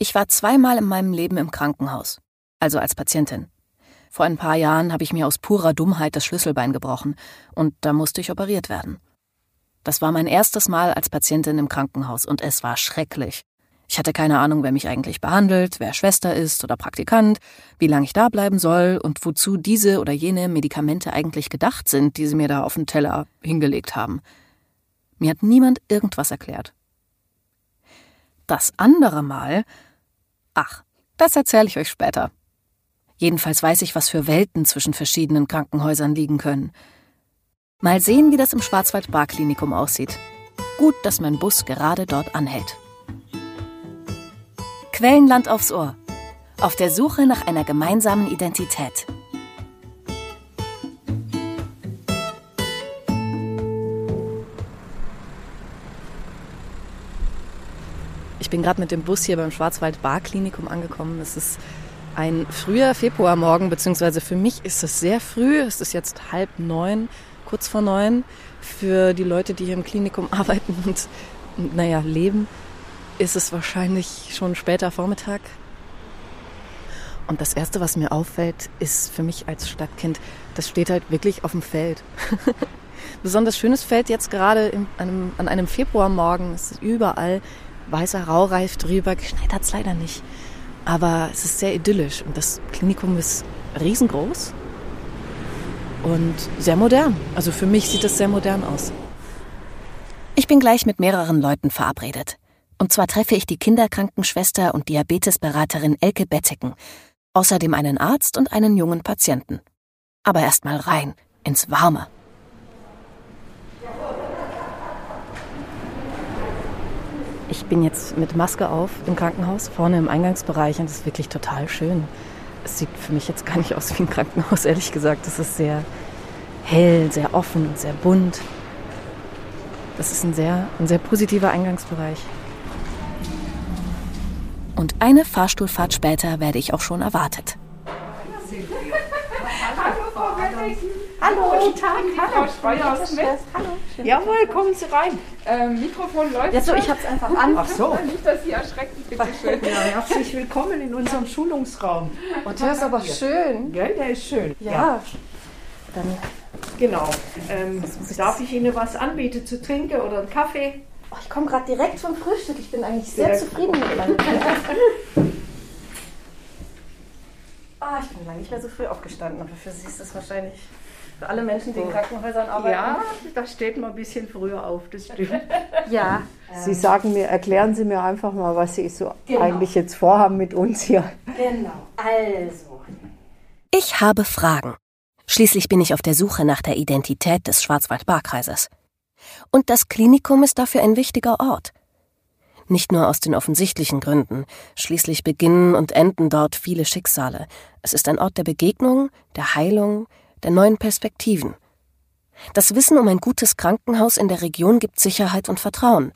Ich war zweimal in meinem Leben im Krankenhaus, also als Patientin. Vor ein paar Jahren habe ich mir aus purer Dummheit das Schlüsselbein gebrochen und da musste ich operiert werden. Das war mein erstes Mal als Patientin im Krankenhaus und es war schrecklich. Ich hatte keine Ahnung, wer mich eigentlich behandelt, wer Schwester ist oder Praktikant, wie lange ich da bleiben soll und wozu diese oder jene Medikamente eigentlich gedacht sind, die sie mir da auf den Teller hingelegt haben. Mir hat niemand irgendwas erklärt. Das andere Mal. Ach, das erzähle ich euch später. Jedenfalls weiß ich, was für Welten zwischen verschiedenen Krankenhäusern liegen können. Mal sehen, wie das im Schwarzwald-Bar-Klinikum aussieht. Gut, dass mein Bus gerade dort anhält. Quellenland aufs Ohr. Auf der Suche nach einer gemeinsamen Identität. Ich bin gerade mit dem Bus hier beim Schwarzwald Barklinikum angekommen. Es ist ein früher Februarmorgen, beziehungsweise für mich ist es sehr früh. Es ist jetzt halb neun, kurz vor neun. Für die Leute, die hier im Klinikum arbeiten und, naja, leben, ist es wahrscheinlich schon später Vormittag. Und das Erste, was mir auffällt, ist für mich als Stadtkind, das steht halt wirklich auf dem Feld. Besonders schönes Feld jetzt gerade in einem, an einem Februarmorgen. Es ist überall weißer Raureif drüber. Geschneit hat es leider nicht. Aber es ist sehr idyllisch. Und das Klinikum ist riesengroß und sehr modern. Also für mich sieht es sehr modern aus. Ich bin gleich mit mehreren Leuten verabredet. Und zwar treffe ich die Kinderkrankenschwester und Diabetesberaterin Elke Betteken, außerdem einen Arzt und einen jungen Patienten. Aber erst mal rein, ins Warme. Ich bin jetzt mit Maske auf im Krankenhaus, vorne im Eingangsbereich und es ist wirklich total schön. Es sieht für mich jetzt gar nicht aus wie ein Krankenhaus, ehrlich gesagt. Es ist sehr hell, sehr offen und sehr bunt. Das ist ein sehr, ein sehr positiver Eingangsbereich. Und eine Fahrstuhlfahrt später werde ich auch schon erwartet. Hallo, Frau Hallo, guten Tag. Hallo, Frau Steuersmith. Hallo. Jawohl, kommen Sie rein. Ähm, Mikrofon läuft. Ja, so, ich habe es einfach an. Ach so. Nicht, dass Sie erschrecken, bitte schön. Ja, herzlich willkommen in unserem Schulungsraum. Und der ist aber schön. Gell, der ist schön. Ja. ja. Dann genau. Ähm, darf ich Ihnen was anbieten zu trinken oder einen Kaffee? Oh, ich komme gerade direkt vom Frühstück. Ich bin eigentlich sehr, sehr zufrieden mit meinem Ah, ich bin lange nicht mehr so früh aufgestanden, aber für Sie ist das wahrscheinlich für alle Menschen, die in Krankenhäusern arbeiten. Ja, da steht man ein bisschen früher auf, das stimmt. ja. Sie sagen mir, erklären Sie mir einfach mal, was Sie so genau. eigentlich jetzt vorhaben mit uns hier. Genau, also. Ich habe Fragen. Schließlich bin ich auf der Suche nach der Identität des Schwarzwald-Baar-Kreises. Und das Klinikum ist dafür ein wichtiger Ort. Nicht nur aus den offensichtlichen Gründen, schließlich beginnen und enden dort viele Schicksale. Es ist ein Ort der Begegnung, der Heilung, der neuen Perspektiven. Das Wissen um ein gutes Krankenhaus in der Region gibt Sicherheit und Vertrauen.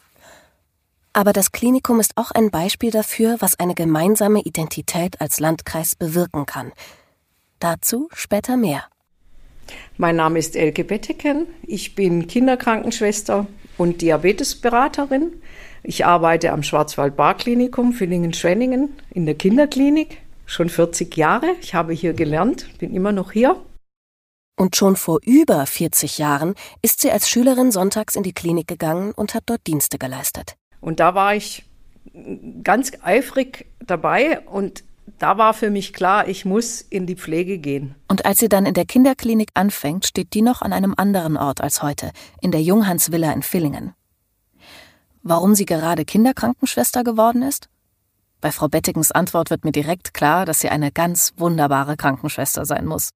Aber das Klinikum ist auch ein Beispiel dafür, was eine gemeinsame Identität als Landkreis bewirken kann. Dazu später mehr. Mein Name ist Elke Betteken. Ich bin Kinderkrankenschwester und Diabetesberaterin. Ich arbeite am Schwarzwald-Bar-Klinikum Villingen-Schwenningen in der Kinderklinik schon 40 Jahre. Ich habe hier gelernt, bin immer noch hier. Und schon vor über 40 Jahren ist sie als Schülerin sonntags in die Klinik gegangen und hat dort Dienste geleistet. Und da war ich ganz eifrig dabei und da war für mich klar, ich muss in die Pflege gehen. Und als sie dann in der Kinderklinik anfängt, steht die noch an einem anderen Ort als heute, in der Junghansvilla in Villingen. Warum sie gerade Kinderkrankenschwester geworden ist? Bei Frau Bettigens Antwort wird mir direkt klar, dass sie eine ganz wunderbare Krankenschwester sein muss.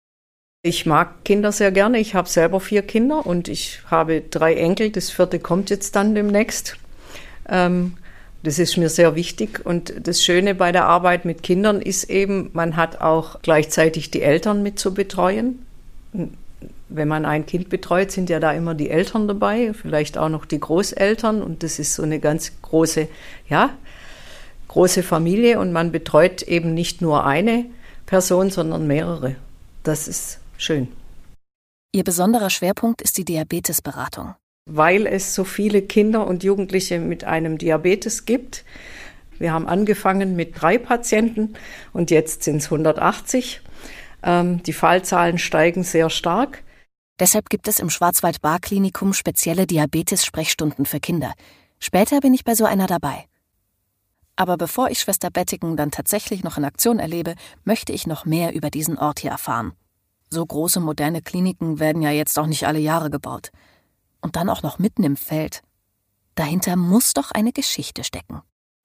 Ich mag Kinder sehr gerne. Ich habe selber vier Kinder und ich habe drei Enkel. Das vierte kommt jetzt dann demnächst. Ähm, das ist mir sehr wichtig. Und das Schöne bei der Arbeit mit Kindern ist eben, man hat auch gleichzeitig die Eltern mit zu betreuen. Wenn man ein Kind betreut, sind ja da immer die Eltern dabei, vielleicht auch noch die Großeltern. Und das ist so eine ganz große, ja, große Familie. Und man betreut eben nicht nur eine Person, sondern mehrere. Das ist schön. Ihr besonderer Schwerpunkt ist die Diabetesberatung weil es so viele Kinder und Jugendliche mit einem Diabetes gibt, Wir haben angefangen mit drei Patienten und jetzt sind es 180. Ähm, die Fallzahlen steigen sehr stark. Deshalb gibt es im Schwarzwald-Bar-Klinikum spezielle Diabetes-Sprechstunden für Kinder. Später bin ich bei so einer dabei. Aber bevor ich Schwester Bettigen dann tatsächlich noch in Aktion erlebe, möchte ich noch mehr über diesen Ort hier erfahren. So große moderne Kliniken werden ja jetzt auch nicht alle Jahre gebaut. Und dann auch noch mitten im Feld. Dahinter muss doch eine Geschichte stecken.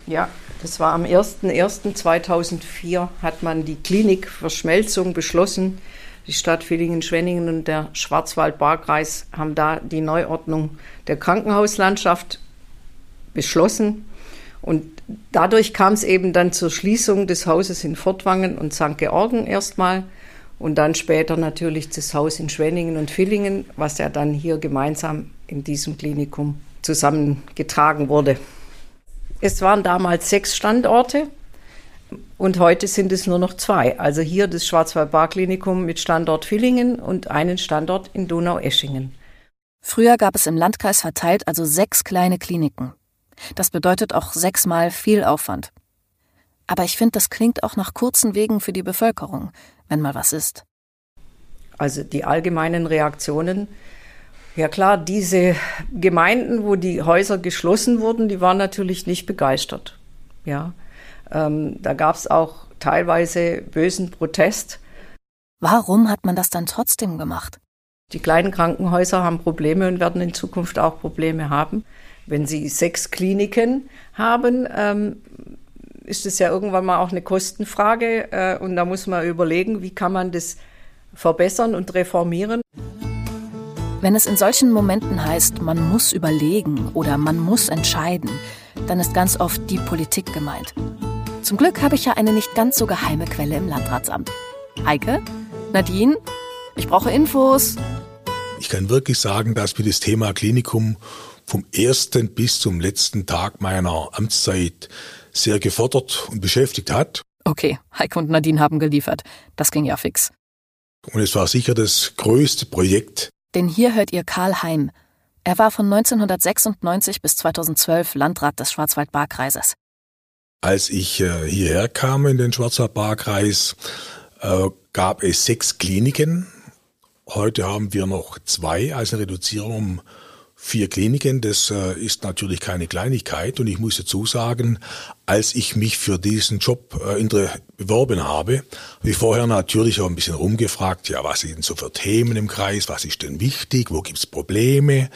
Ja, das war am 01.01.2004 hat man die Klinikverschmelzung beschlossen. Die Stadt Villingen-Schwenningen und der Schwarzwald-Baar-Kreis haben da die Neuordnung der Krankenhauslandschaft beschlossen. Und dadurch kam es eben dann zur Schließung des Hauses in Fortwangen und St. Georgen erstmal und dann später natürlich das Haus in Schwenningen und Villingen, was ja dann hier gemeinsam in diesem Klinikum zusammengetragen wurde. Es waren damals sechs Standorte und heute sind es nur noch zwei. Also hier das Schwarzwald-Bar-Klinikum mit Standort Villingen und einen Standort in Donau-Eschingen. Früher gab es im Landkreis verteilt also sechs kleine Kliniken. Das bedeutet auch sechsmal viel Aufwand. Aber ich finde, das klingt auch nach kurzen Wegen für die Bevölkerung, wenn mal was ist. Also die allgemeinen Reaktionen ja klar, diese Gemeinden, wo die Häuser geschlossen wurden, die waren natürlich nicht begeistert. Ja, ähm, da gab es auch teilweise bösen Protest. Warum hat man das dann trotzdem gemacht? Die kleinen Krankenhäuser haben Probleme und werden in Zukunft auch Probleme haben. Wenn sie sechs Kliniken haben, ähm, ist es ja irgendwann mal auch eine Kostenfrage äh, und da muss man überlegen, wie kann man das verbessern und reformieren. Wenn es in solchen Momenten heißt, man muss überlegen oder man muss entscheiden, dann ist ganz oft die Politik gemeint. Zum Glück habe ich ja eine nicht ganz so geheime Quelle im Landratsamt. Heike? Nadine? Ich brauche Infos. Ich kann wirklich sagen, dass mir das Thema Klinikum vom ersten bis zum letzten Tag meiner Amtszeit sehr gefordert und beschäftigt hat. Okay, Heike und Nadine haben geliefert. Das ging ja fix. Und es war sicher das größte Projekt, denn hier hört ihr Karl Heim. Er war von 1996 bis 2012 Landrat des Schwarzwald-Baar-Kreises. Als ich äh, hierher kam in den Schwarzwald-Baar-Kreis, äh, gab es sechs Kliniken. Heute haben wir noch zwei, also eine Reduzierung um vier Kliniken, das äh, ist natürlich keine Kleinigkeit. Und ich muss dazu sagen, als ich mich für diesen Job äh, beworben habe, habe ich vorher natürlich auch ein bisschen rumgefragt, ja, was sind so für Themen im Kreis, was ist denn wichtig, wo gibt's Probleme?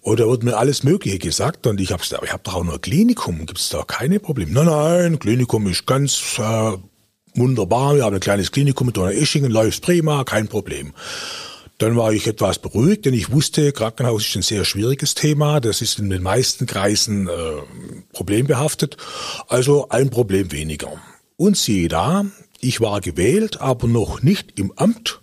Oder wurde mir alles Mögliche gesagt und ich habe gesagt, ich habe doch auch nur Klinikum, gibt's da keine Probleme? Nein, nein, Klinikum ist ganz äh, wunderbar, wir haben ein kleines Klinikum mit einer Eschingen, läuft prima, kein Problem. Dann war ich etwas beruhigt, denn ich wusste, Krankenhaus ist ein sehr schwieriges Thema. Das ist in den meisten Kreisen äh, problembehaftet. Also ein Problem weniger. Und siehe da, ich war gewählt, aber noch nicht im Amt.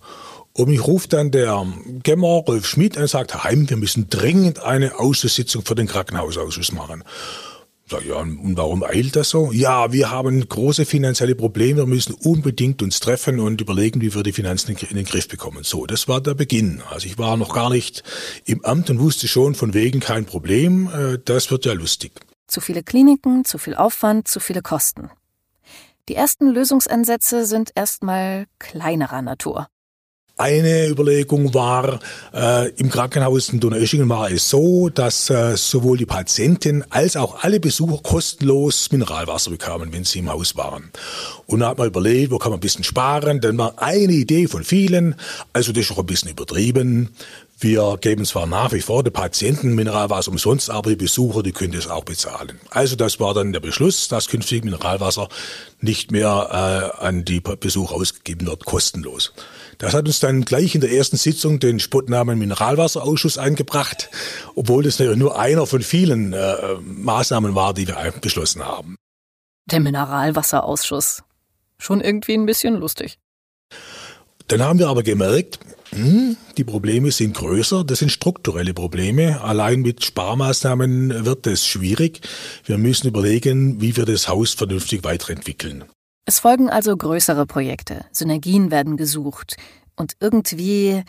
Und mich ruft dann der Gemmer Rolf Schmidt und sagt, Heim, wir müssen dringend eine Ausschusssitzung für den Krankenhausausschuss machen. Sag ja, und warum eilt das so? Ja, wir haben große finanzielle Probleme, wir müssen unbedingt uns treffen und überlegen, wie wir die Finanzen in den Griff bekommen. So, das war der Beginn. Also ich war noch gar nicht im Amt und wusste schon von wegen kein Problem, äh, das wird ja lustig. Zu viele Kliniken, zu viel Aufwand, zu viele Kosten. Die ersten Lösungsansätze sind erstmal kleinerer Natur. Eine Überlegung war, äh, im Krankenhaus in Donaueschingen war es so, dass äh, sowohl die Patienten als auch alle Besucher kostenlos Mineralwasser bekamen, wenn sie im Haus waren. Und da hat man überlegt, wo kann man ein bisschen sparen, dann war eine Idee von vielen, also das ist auch ein bisschen übertrieben. Wir geben zwar nach wie vor den Patienten Mineralwasser umsonst, aber die Besucher, die können das auch bezahlen. Also das war dann der Beschluss, dass künftig Mineralwasser nicht mehr äh, an die Besucher ausgegeben wird, kostenlos. Das hat uns dann gleich in der ersten Sitzung den Spottnamen Mineralwasserausschuss eingebracht, obwohl das nur einer von vielen äh, Maßnahmen war, die wir beschlossen haben. Der Mineralwasserausschuss. Schon irgendwie ein bisschen lustig. Dann haben wir aber gemerkt, hm, die Probleme sind größer, das sind strukturelle Probleme. Allein mit Sparmaßnahmen wird es schwierig. Wir müssen überlegen, wie wir das Haus vernünftig weiterentwickeln. Es folgen also größere Projekte, Synergien werden gesucht und irgendwie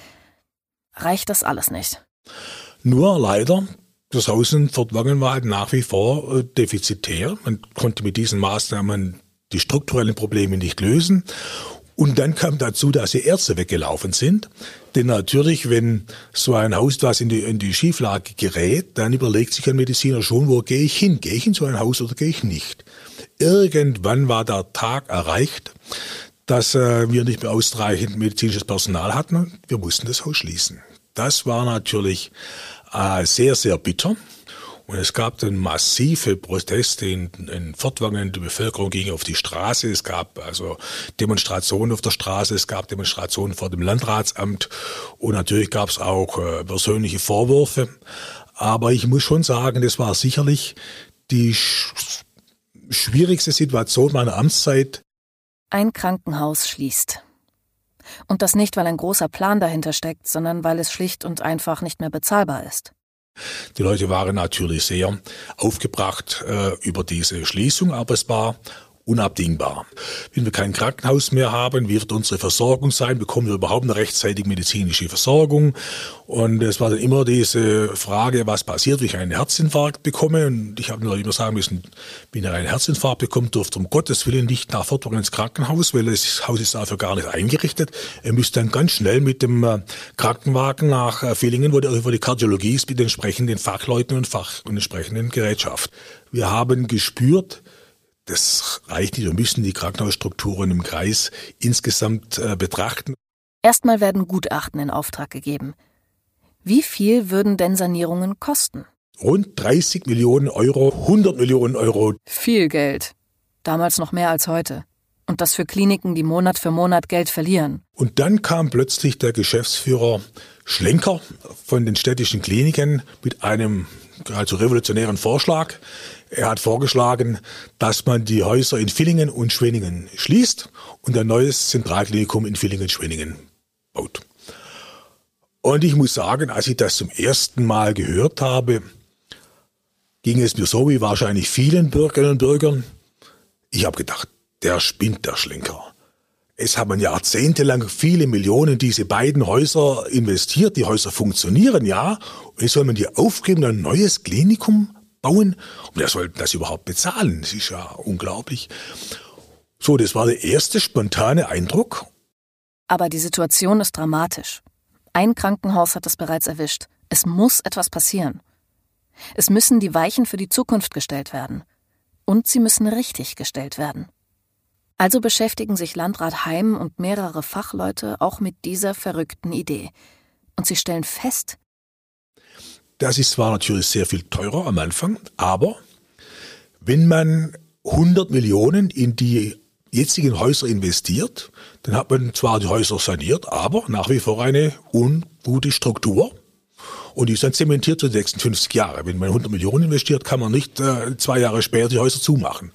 reicht das alles nicht. Nur leider, das Haus in Fortwangen war halt nach wie vor äh, defizitär. Man konnte mit diesen Maßnahmen die strukturellen Probleme nicht lösen. Und dann kam dazu, dass die Ärzte weggelaufen sind. Denn natürlich, wenn so ein Haus was in die, in die Schieflage gerät, dann überlegt sich ein Mediziner schon, wo gehe ich hin? Gehe ich in so ein Haus oder gehe ich nicht? Irgendwann war der Tag erreicht, dass äh, wir nicht mehr ausreichend medizinisches Personal hatten. Wir mussten das Haus schließen. Das war natürlich äh, sehr, sehr bitter. Und es gab dann massive Proteste in, in Fortwangen. Die Bevölkerung ging auf die Straße. Es gab also Demonstrationen auf der Straße. Es gab Demonstrationen vor dem Landratsamt. Und natürlich gab es auch äh, persönliche Vorwürfe. Aber ich muss schon sagen, das war sicherlich die sch schwierigste Situation meiner Amtszeit. Ein Krankenhaus schließt. Und das nicht, weil ein großer Plan dahinter steckt, sondern weil es schlicht und einfach nicht mehr bezahlbar ist. Die Leute waren natürlich sehr aufgebracht äh, über diese Schließung, aber es war unabdingbar. Wenn wir kein Krankenhaus mehr haben, wie wird unsere Versorgung sein? Bekommen wir überhaupt eine rechtzeitige medizinische Versorgung? Und es war dann immer diese Frage, was passiert, wenn ich einen Herzinfarkt bekomme? Und ich habe nur immer sagen müssen, wenn er einen Herzinfarkt bekommt, dürft um Gottes Willen nicht nach Fortwährung ins Krankenhaus, weil das Haus ist dafür gar nicht eingerichtet. Er müsste dann ganz schnell mit dem äh, Krankenwagen nach äh, Villingen, wo die Kardiologie ist, mit entsprechenden Fachleuten und Fach und entsprechenden Gerätschaft. Wir haben gespürt, das reicht nicht. Wir müssen die Krankenhausstrukturen im Kreis insgesamt äh, betrachten. Erstmal werden Gutachten in Auftrag gegeben. Wie viel würden denn Sanierungen kosten? Rund 30 Millionen Euro, 100 Millionen Euro. Viel Geld. Damals noch mehr als heute. Und das für Kliniken, die Monat für Monat Geld verlieren. Und dann kam plötzlich der Geschäftsführer Schlenker von den städtischen Kliniken mit einem geradezu revolutionären Vorschlag. Er hat vorgeschlagen, dass man die Häuser in Villingen und Schwenningen schließt und ein neues Zentralklinikum in Villingen-Schwenningen baut. Und ich muss sagen, als ich das zum ersten Mal gehört habe, ging es mir so wie wahrscheinlich vielen Bürgerinnen und Bürgern. Ich habe gedacht, der spinnt der Schlenker. Es haben jahrzehntelang viele Millionen in diese beiden Häuser investiert. Die Häuser funktionieren ja. Und jetzt soll man die aufgeben, ein neues Klinikum bauen. Und wer soll das überhaupt bezahlen? Das ist ja unglaublich. So, das war der erste spontane Eindruck. Aber die Situation ist dramatisch. Ein Krankenhaus hat es bereits erwischt. Es muss etwas passieren. Es müssen die Weichen für die Zukunft gestellt werden. Und sie müssen richtig gestellt werden. Also beschäftigen sich Landrat Heim und mehrere Fachleute auch mit dieser verrückten Idee. Und sie stellen fest, das ist zwar natürlich sehr viel teurer am Anfang, aber wenn man 100 Millionen in die jetzigen Häuser investiert, dann hat man zwar die Häuser saniert, aber nach wie vor eine ungute Struktur. Und die ist dann zementiert für die nächsten 50 Jahre. Wenn man 100 Millionen investiert, kann man nicht äh, zwei Jahre später die Häuser zumachen.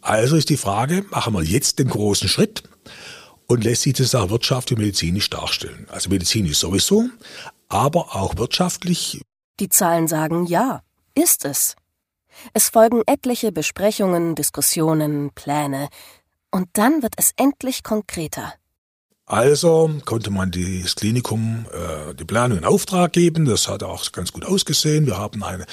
Also ist die Frage, machen wir jetzt den großen Schritt und lässt sich das auch wirtschaftlich und medizinisch darstellen. Also medizinisch sowieso, aber auch wirtschaftlich die Zahlen sagen ja, ist es. Es folgen etliche Besprechungen, Diskussionen, Pläne. Und dann wird es endlich konkreter. Also konnte man das Klinikum äh, die Planung in Auftrag geben. Das hat auch ganz gut ausgesehen. Wir haben ein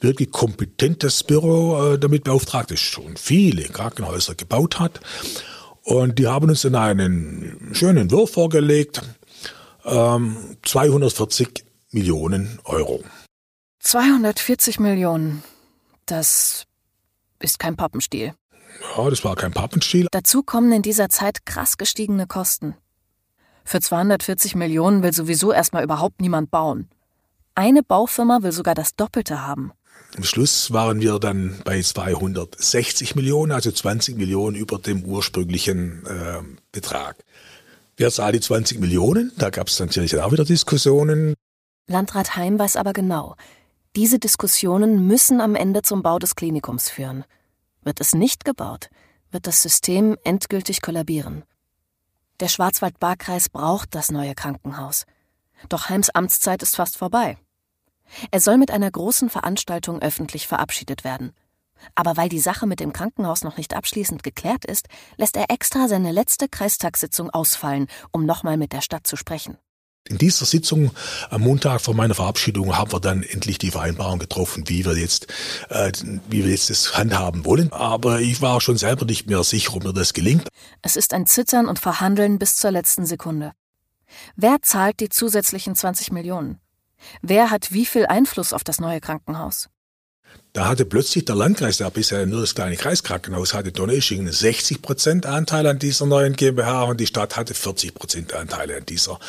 wirklich kompetentes Büro äh, damit beauftragt, das schon viele Krankenhäuser gebaut hat. Und die haben uns dann einen schönen Entwurf vorgelegt. Ähm, 240 Millionen Euro. 240 Millionen. Das ist kein Pappenstiel. Ja, das war kein Pappenstiel. Dazu kommen in dieser Zeit krass gestiegene Kosten. Für 240 Millionen will sowieso erstmal überhaupt niemand bauen. Eine Baufirma will sogar das Doppelte haben. Am Schluss waren wir dann bei 260 Millionen, also 20 Millionen über dem ursprünglichen äh, Betrag. Wer zahlt die 20 Millionen? Da gab es natürlich auch wieder Diskussionen. Landrat Heim weiß aber genau, diese Diskussionen müssen am Ende zum Bau des Klinikums führen. Wird es nicht gebaut, wird das System endgültig kollabieren. Der Schwarzwald-Baar-Kreis braucht das neue Krankenhaus. Doch Heims Amtszeit ist fast vorbei. Er soll mit einer großen Veranstaltung öffentlich verabschiedet werden. Aber weil die Sache mit dem Krankenhaus noch nicht abschließend geklärt ist, lässt er extra seine letzte Kreistagssitzung ausfallen, um nochmal mit der Stadt zu sprechen. In dieser Sitzung am Montag vor meiner Verabschiedung haben wir dann endlich die Vereinbarung getroffen, wie wir jetzt, äh, wie wir jetzt das handhaben wollen. Aber ich war schon selber nicht mehr sicher, ob mir das gelingt. Es ist ein Zittern und Verhandeln bis zur letzten Sekunde. Wer zahlt die zusätzlichen 20 Millionen? Wer hat wie viel Einfluss auf das neue Krankenhaus? Da hatte plötzlich der Landkreis, der bisher nur das kleine Kreiskrankenhaus hatte, Donaueschingen 60 Prozent Anteil an dieser neuen GmbH und die Stadt hatte 40 Prozent Anteile an dieser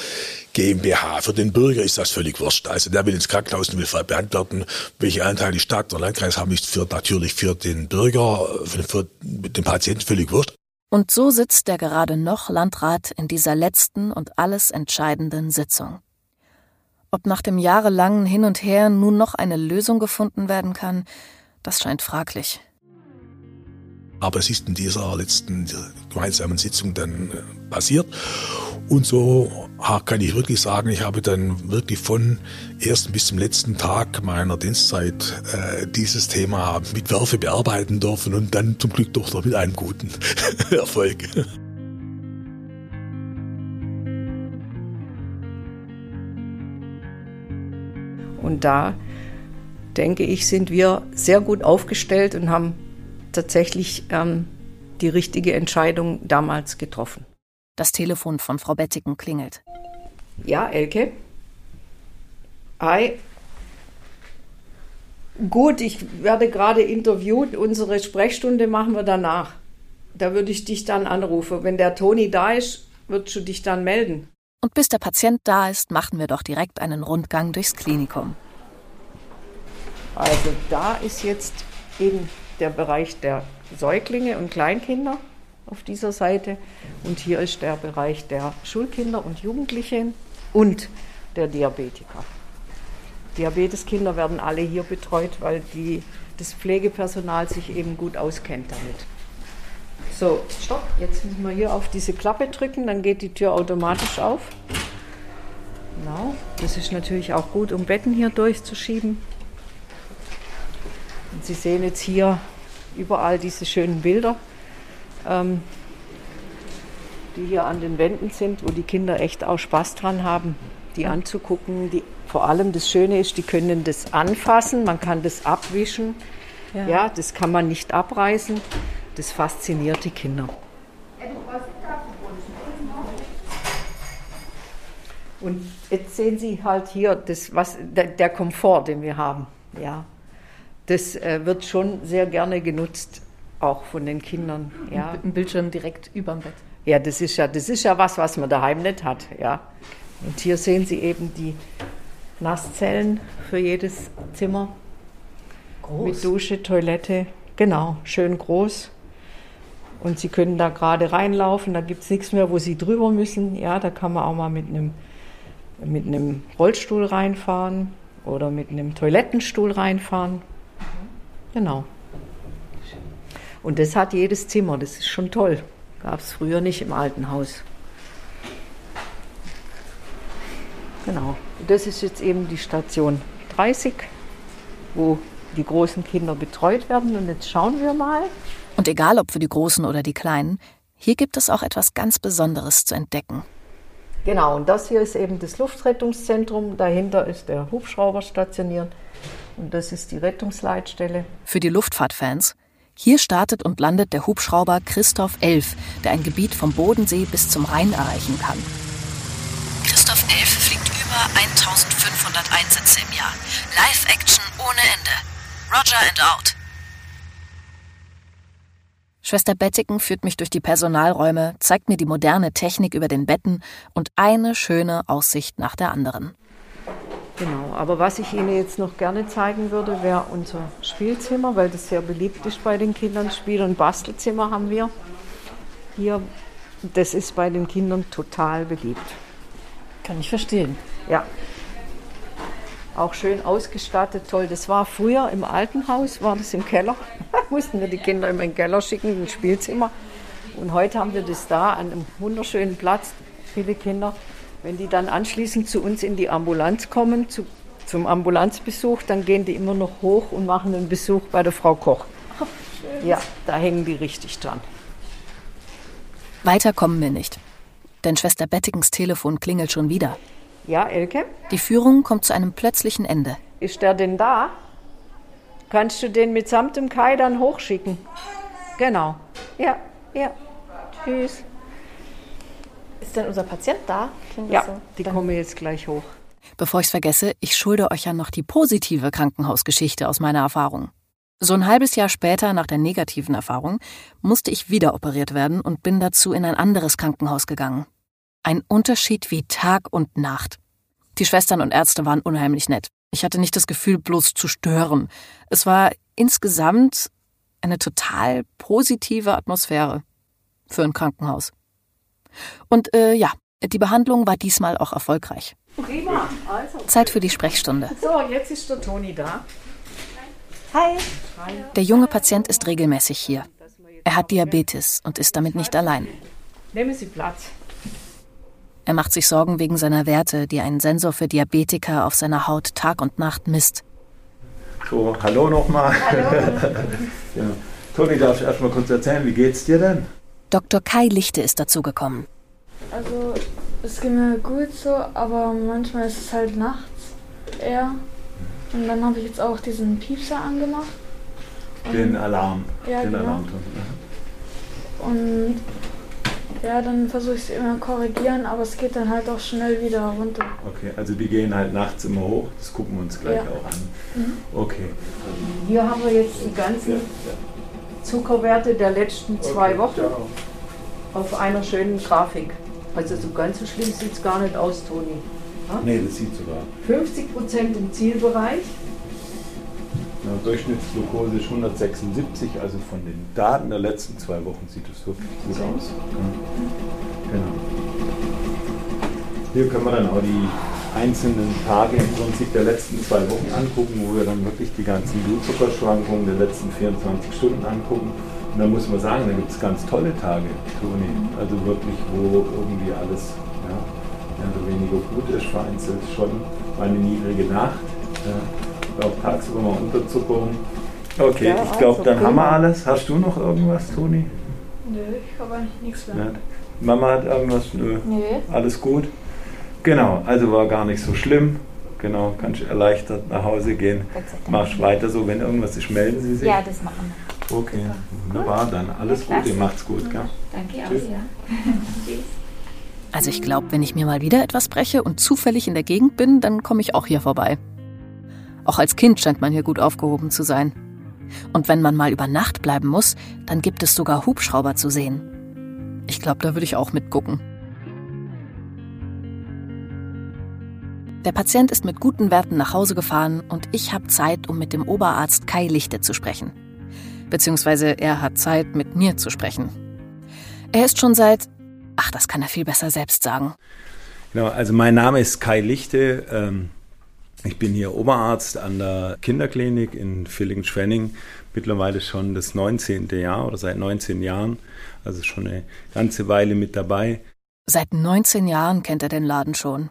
GmbH. Für den Bürger ist das völlig wurscht. Also der will ins Krankenhaus und will beantworten, welche Anteile die Stadt oder Landkreis haben, ist für, natürlich für den Bürger, für, für den Patienten völlig wurscht. Und so sitzt der gerade noch Landrat in dieser letzten und alles entscheidenden Sitzung. Ob nach dem jahrelangen Hin und Her nun noch eine Lösung gefunden werden kann, das scheint fraglich. Aber es ist in dieser letzten gemeinsamen Sitzung dann äh, passiert. Und so kann ich wirklich sagen, ich habe dann wirklich von ersten bis zum letzten Tag meiner Dienstzeit äh, dieses Thema mit Werfe bearbeiten dürfen und dann zum Glück doch noch mit einem guten Erfolg. Und da, denke ich, sind wir sehr gut aufgestellt und haben tatsächlich ähm, die richtige Entscheidung damals getroffen. Das Telefon von Frau Bettiken klingelt. Ja, Elke? Hi. Gut, ich werde gerade interviewt. Unsere Sprechstunde machen wir danach. Da würde ich dich dann anrufen. Wenn der Toni da ist, würdest du dich dann melden. Und bis der Patient da ist, machen wir doch direkt einen Rundgang durchs Klinikum. Also da ist jetzt eben der Bereich der Säuglinge und Kleinkinder auf dieser Seite und hier ist der Bereich der Schulkinder und Jugendlichen und der Diabetiker. Diabeteskinder werden alle hier betreut, weil die, das Pflegepersonal sich eben gut auskennt damit. So, stopp. Jetzt müssen wir hier auf diese Klappe drücken, dann geht die Tür automatisch auf. Genau. Das ist natürlich auch gut, um Betten hier durchzuschieben. Und Sie sehen jetzt hier überall diese schönen Bilder, ähm, die hier an den Wänden sind, wo die Kinder echt auch Spaß dran haben, die anzugucken. Die, vor allem das Schöne ist, die können das anfassen, man kann das abwischen. Ja, ja das kann man nicht abreißen. Das fasziniert die Kinder. Und jetzt sehen Sie halt hier das, was, der, der Komfort, den wir haben. Ja, das äh, wird schon sehr gerne genutzt, auch von den Kindern. Ja. Ein Bildschirm direkt über dem Bett. Ja, das ist ja, das ist ja was, was man daheim nicht hat. Ja. Und hier sehen Sie eben die Nasszellen für jedes Zimmer. Groß. Mit Dusche, Toilette. Genau, schön groß. Und Sie können da gerade reinlaufen, da gibt es nichts mehr, wo Sie drüber müssen. Ja, da kann man auch mal mit einem, mit Rollstuhl reinfahren oder mit einem Toilettenstuhl reinfahren. Genau. Und das hat jedes Zimmer, das ist schon toll. Gab es früher nicht im alten Haus. Genau. Das ist jetzt eben die Station 30, wo die großen Kinder betreut werden. Und jetzt schauen wir mal. Und egal ob für die Großen oder die Kleinen, hier gibt es auch etwas ganz Besonderes zu entdecken. Genau, und das hier ist eben das Luftrettungszentrum. Dahinter ist der Hubschrauber stationiert. Und das ist die Rettungsleitstelle. Für die Luftfahrtfans, hier startet und landet der Hubschrauber Christoph 11, der ein Gebiet vom Bodensee bis zum Rhein erreichen kann. Christoph 11 fliegt über 1500 Einsätze im Jahr. Live-Action ohne Ende. Roger and out. Schwester Bettiken führt mich durch die Personalräume, zeigt mir die moderne Technik über den Betten und eine schöne Aussicht nach der anderen. Genau, aber was ich Ihnen jetzt noch gerne zeigen würde, wäre unser Spielzimmer, weil das sehr beliebt ist bei den Kindern. Spiel- und Bastelzimmer haben wir hier. Das ist bei den Kindern total beliebt. Kann ich verstehen. Ja, auch schön ausgestattet, toll. Das war früher im alten Haus, war das im Keller. mussten wir die Kinder immer in den Keller schicken, ins Spielzimmer. Und heute haben wir das da an einem wunderschönen Platz, viele Kinder. Wenn die dann anschließend zu uns in die Ambulanz kommen, zu, zum Ambulanzbesuch, dann gehen die immer noch hoch und machen einen Besuch bei der Frau Koch. ja, da hängen die richtig dran. Weiter kommen wir nicht. Denn Schwester Bettikens Telefon klingelt schon wieder. Ja, Elke? Die Führung kommt zu einem plötzlichen Ende. Ist der denn da? Kannst du den mitsamt dem Kai dann hochschicken? Genau. Ja, ja. Tschüss. Ist denn unser Patient da? Klingt Ja, so? die kommen jetzt gleich hoch. Bevor ich's vergesse, ich schulde euch ja noch die positive Krankenhausgeschichte aus meiner Erfahrung. So ein halbes Jahr später nach der negativen Erfahrung musste ich wieder operiert werden und bin dazu in ein anderes Krankenhaus gegangen. Ein Unterschied wie Tag und Nacht. Die Schwestern und Ärzte waren unheimlich nett. Ich hatte nicht das Gefühl, bloß zu stören. Es war insgesamt eine total positive Atmosphäre für ein Krankenhaus. Und äh, ja, die Behandlung war diesmal auch erfolgreich. Prima. Also. Zeit für die Sprechstunde. So, jetzt ist der Toni da. Hi. Der junge Patient ist regelmäßig hier. Er hat Diabetes und ist damit nicht allein. Nehmen Sie Platz. Er macht sich Sorgen wegen seiner Werte, die ein Sensor für Diabetiker auf seiner Haut Tag und Nacht misst. So, hallo nochmal. ja. Toni, darfst du erst mal kurz erzählen, wie geht's dir denn? Dr. Kai Lichte ist dazugekommen. Also es geht mir gut so, aber manchmal ist es halt nachts eher. Und dann habe ich jetzt auch diesen Piepser angemacht. Den Alarm. Ja, den genau. Alarmton. Und ja, dann versuche ich es immer korrigieren, aber es geht dann halt auch schnell wieder runter. Okay, also die gehen halt nachts immer hoch. Das gucken wir uns gleich Ja. auch an. Okay. Hier haben wir jetzt die ganzen Zuckerwerte der letzten zwei Wochen auf einer schönen Grafik. Also so ganz so schlimm sieht es gar nicht aus, Toni. Nee, das sieht sogar. 50 Prozent im Zielbereich. Ja, Durchschnittsglucose ist 176, also von den Daten der letzten zwei Wochen sieht es wirklich gut aus. Ja. Genau. Hier können wir dann auch die einzelnen Tage im Prinzip der letzten zwei Wochen angucken, wo wir dann wirklich die ganzen Blutzuckerschwankungen der letzten 24 Stunden angucken. Und da muss man sagen, da gibt es ganz tolle Tage, Toni. Also wirklich, wo irgendwie alles ja, mehr oder weniger gut ist, vereinzelt schon mal eine niedrige Nacht. Ja, auch tagsüber mal Unterzuckerung. Okay, Ja, ich glaube, also dann haben wir alles. Hast du noch irgendwas, Toni? Nö, ich habe eigentlich nichts mehr. Mama hat irgendwas? Nö. Nee. Alles gut? Genau, also war gar nicht so schlimm. Genau, kannst erleichtert nach Hause gehen. Machst weiter so, wenn irgendwas ist, melden Sie sich. Ja, das machen wir. Okay, wunderbar, dann alles Ja. Gute, macht's gut. Gell? Danke auch, Tschüss. ja. Tschüss. Also ich glaube, wenn ich mir mal wieder etwas breche und zufällig in der Gegend bin, dann komme ich auch hier vorbei. Auch als Kind scheint man hier gut aufgehoben zu sein. Und wenn man mal über Nacht bleiben muss, dann gibt es sogar Hubschrauber zu sehen. Ich glaube, da würde ich auch mitgucken. Der Patient ist mit guten Werten nach Hause gefahren und ich habe Zeit, um mit dem Oberarzt Kai Lichte zu sprechen. Beziehungsweise er hat Zeit, mit mir zu sprechen. Er ist schon seit, ach, das kann er viel besser selbst sagen. Genau, also mein Name ist Kai Lichte. Ähm, Ich bin hier Oberarzt an der Kinderklinik in Villingen-Schwenning. Mittlerweile schon das 19. Jahr oder seit 19 Jahren. Also schon eine ganze Weile mit dabei. Seit 19 Jahren kennt er den Laden schon.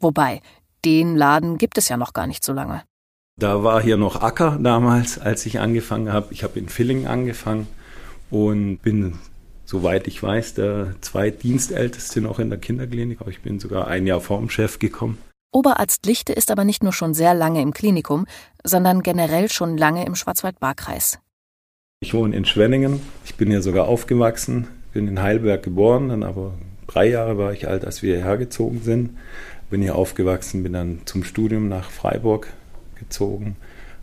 Wobei, den Laden gibt es ja noch gar nicht so lange. Da war hier noch Acker damals, als ich angefangen habe. Ich habe in Villingen angefangen und bin, soweit ich weiß, der zweitdienstälteste noch in der Kinderklinik. Aber ich bin sogar ein Jahr vorm Chef gekommen. Oberarzt Lichte ist aber nicht nur schon sehr lange im Klinikum, sondern generell schon lange im Schwarzwald-Baar-Kreis. Ich wohne in Schwenningen. Ich bin hier sogar aufgewachsen, bin in Heidelberg geboren, dann aber drei Jahre war ich alt, als wir hierher gezogen sind. Bin hier aufgewachsen, bin dann zum Studium nach Freiburg gezogen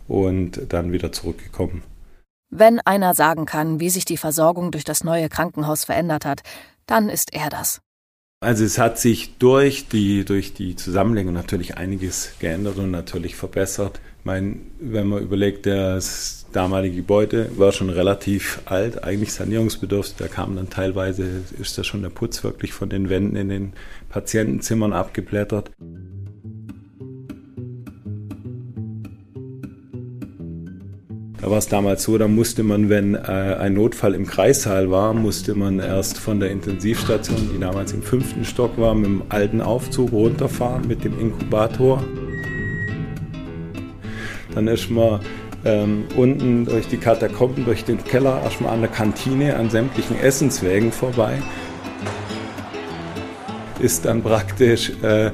und dann wieder zurückgekommen. Wenn einer sagen kann, wie sich die Versorgung durch das neue Krankenhaus verändert hat, dann ist er das. Also es hat sich durch die, durch die Zusammenlegung natürlich einiges geändert und natürlich verbessert. Ich meine, wenn man überlegt, das damalige Gebäude war schon relativ alt, eigentlich sanierungsbedürftig. Da kam dann teilweise, ist da schon der Putz wirklich von den Wänden in den Patientenzimmern abgeblättert. Da war es damals so, da musste man, wenn äh, ein Notfall im Kreissaal war, musste man erst von der Intensivstation, die damals im fünften Stock war, mit dem alten Aufzug runterfahren mit dem Inkubator. Dann ist man ähm, unten durch die Katakomben, durch den Keller, erstmal an der Kantine, an sämtlichen Essenswägen vorbei. Ist dann praktisch äh,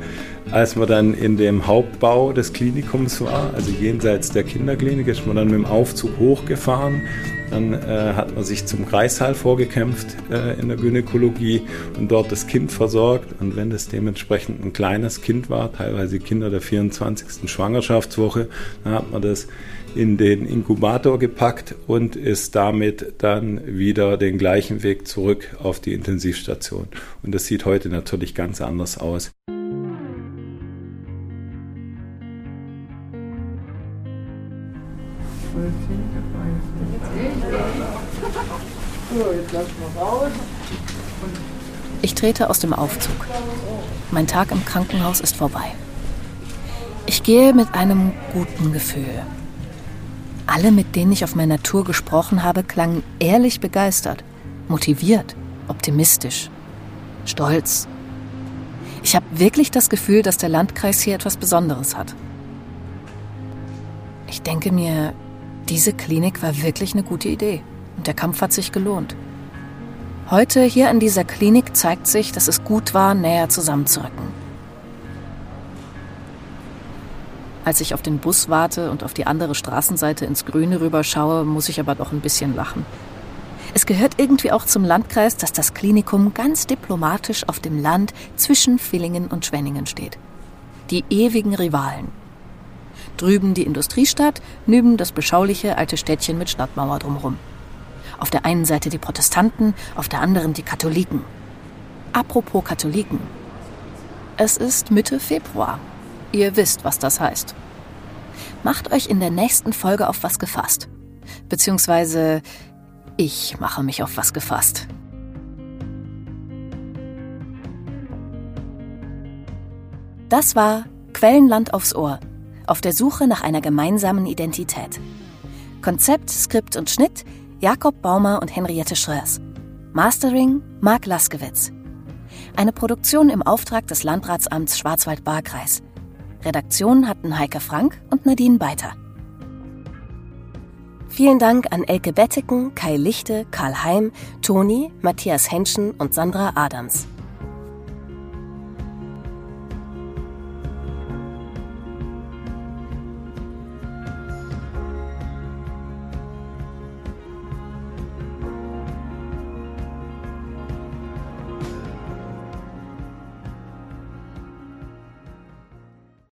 als man dann in dem Hauptbau des Klinikums war, also jenseits der Kinderklinik, ist man dann mit dem Aufzug hochgefahren. Dann äh, hat man sich zum Kreissaal vorgekämpft äh, in der Gynäkologie und dort das Kind versorgt. Und wenn das dementsprechend ein kleines Kind war, teilweise Kinder der 24. Schwangerschaftswoche, dann hat man das in den Inkubator gepackt und ist damit dann wieder den gleichen Weg zurück auf die Intensivstation. Und das sieht heute natürlich ganz anders aus. Ich trete aus dem Aufzug. Mein Tag im Krankenhaus ist vorbei. Ich gehe mit einem guten Gefühl. Alle, mit denen ich auf meiner Tour gesprochen habe, klangen ehrlich begeistert, motiviert, optimistisch, stolz. Ich habe wirklich das Gefühl, dass der Landkreis hier etwas Besonderes hat. Ich denke mir, diese Klinik war wirklich eine gute Idee und der Kampf hat sich gelohnt. Heute hier an dieser Klinik zeigt sich, dass es gut war, näher zusammenzurücken. Als ich auf den Bus warte und auf die andere Straßenseite ins Grüne rüberschaue, muss ich aber doch ein bisschen lachen. Es gehört irgendwie auch zum Landkreis, dass das Klinikum ganz diplomatisch auf dem Land zwischen Villingen und Schwenningen steht. Die ewigen Rivalen. Drüben die Industriestadt, nüben das beschauliche alte Städtchen mit Stadtmauer drumherum. Auf der einen Seite die Protestanten, auf der anderen die Katholiken. Apropos Katholiken. Es ist Mitte Februar. Ihr wisst, was das heißt. Macht euch in der nächsten Folge auf was gefasst. Beziehungsweise ich mache mich auf was gefasst. Das war Quellenland aufs Ohr, auf der Suche nach einer gemeinsamen Identität. Konzept, Skript und Schnitt Jakob Baumer und Henriette Schröers. Mastering Marc Laskewitz. Eine Produktion im Auftrag des Landratsamts Schwarzwald-Baar-Kreis. Redaktion hatten Heike Frank und Nadine Beiter. Vielen Dank an Elke Betteken, Kai Lichte, Karl Heim, Toni, Matthias Henschen und Sandra Adams.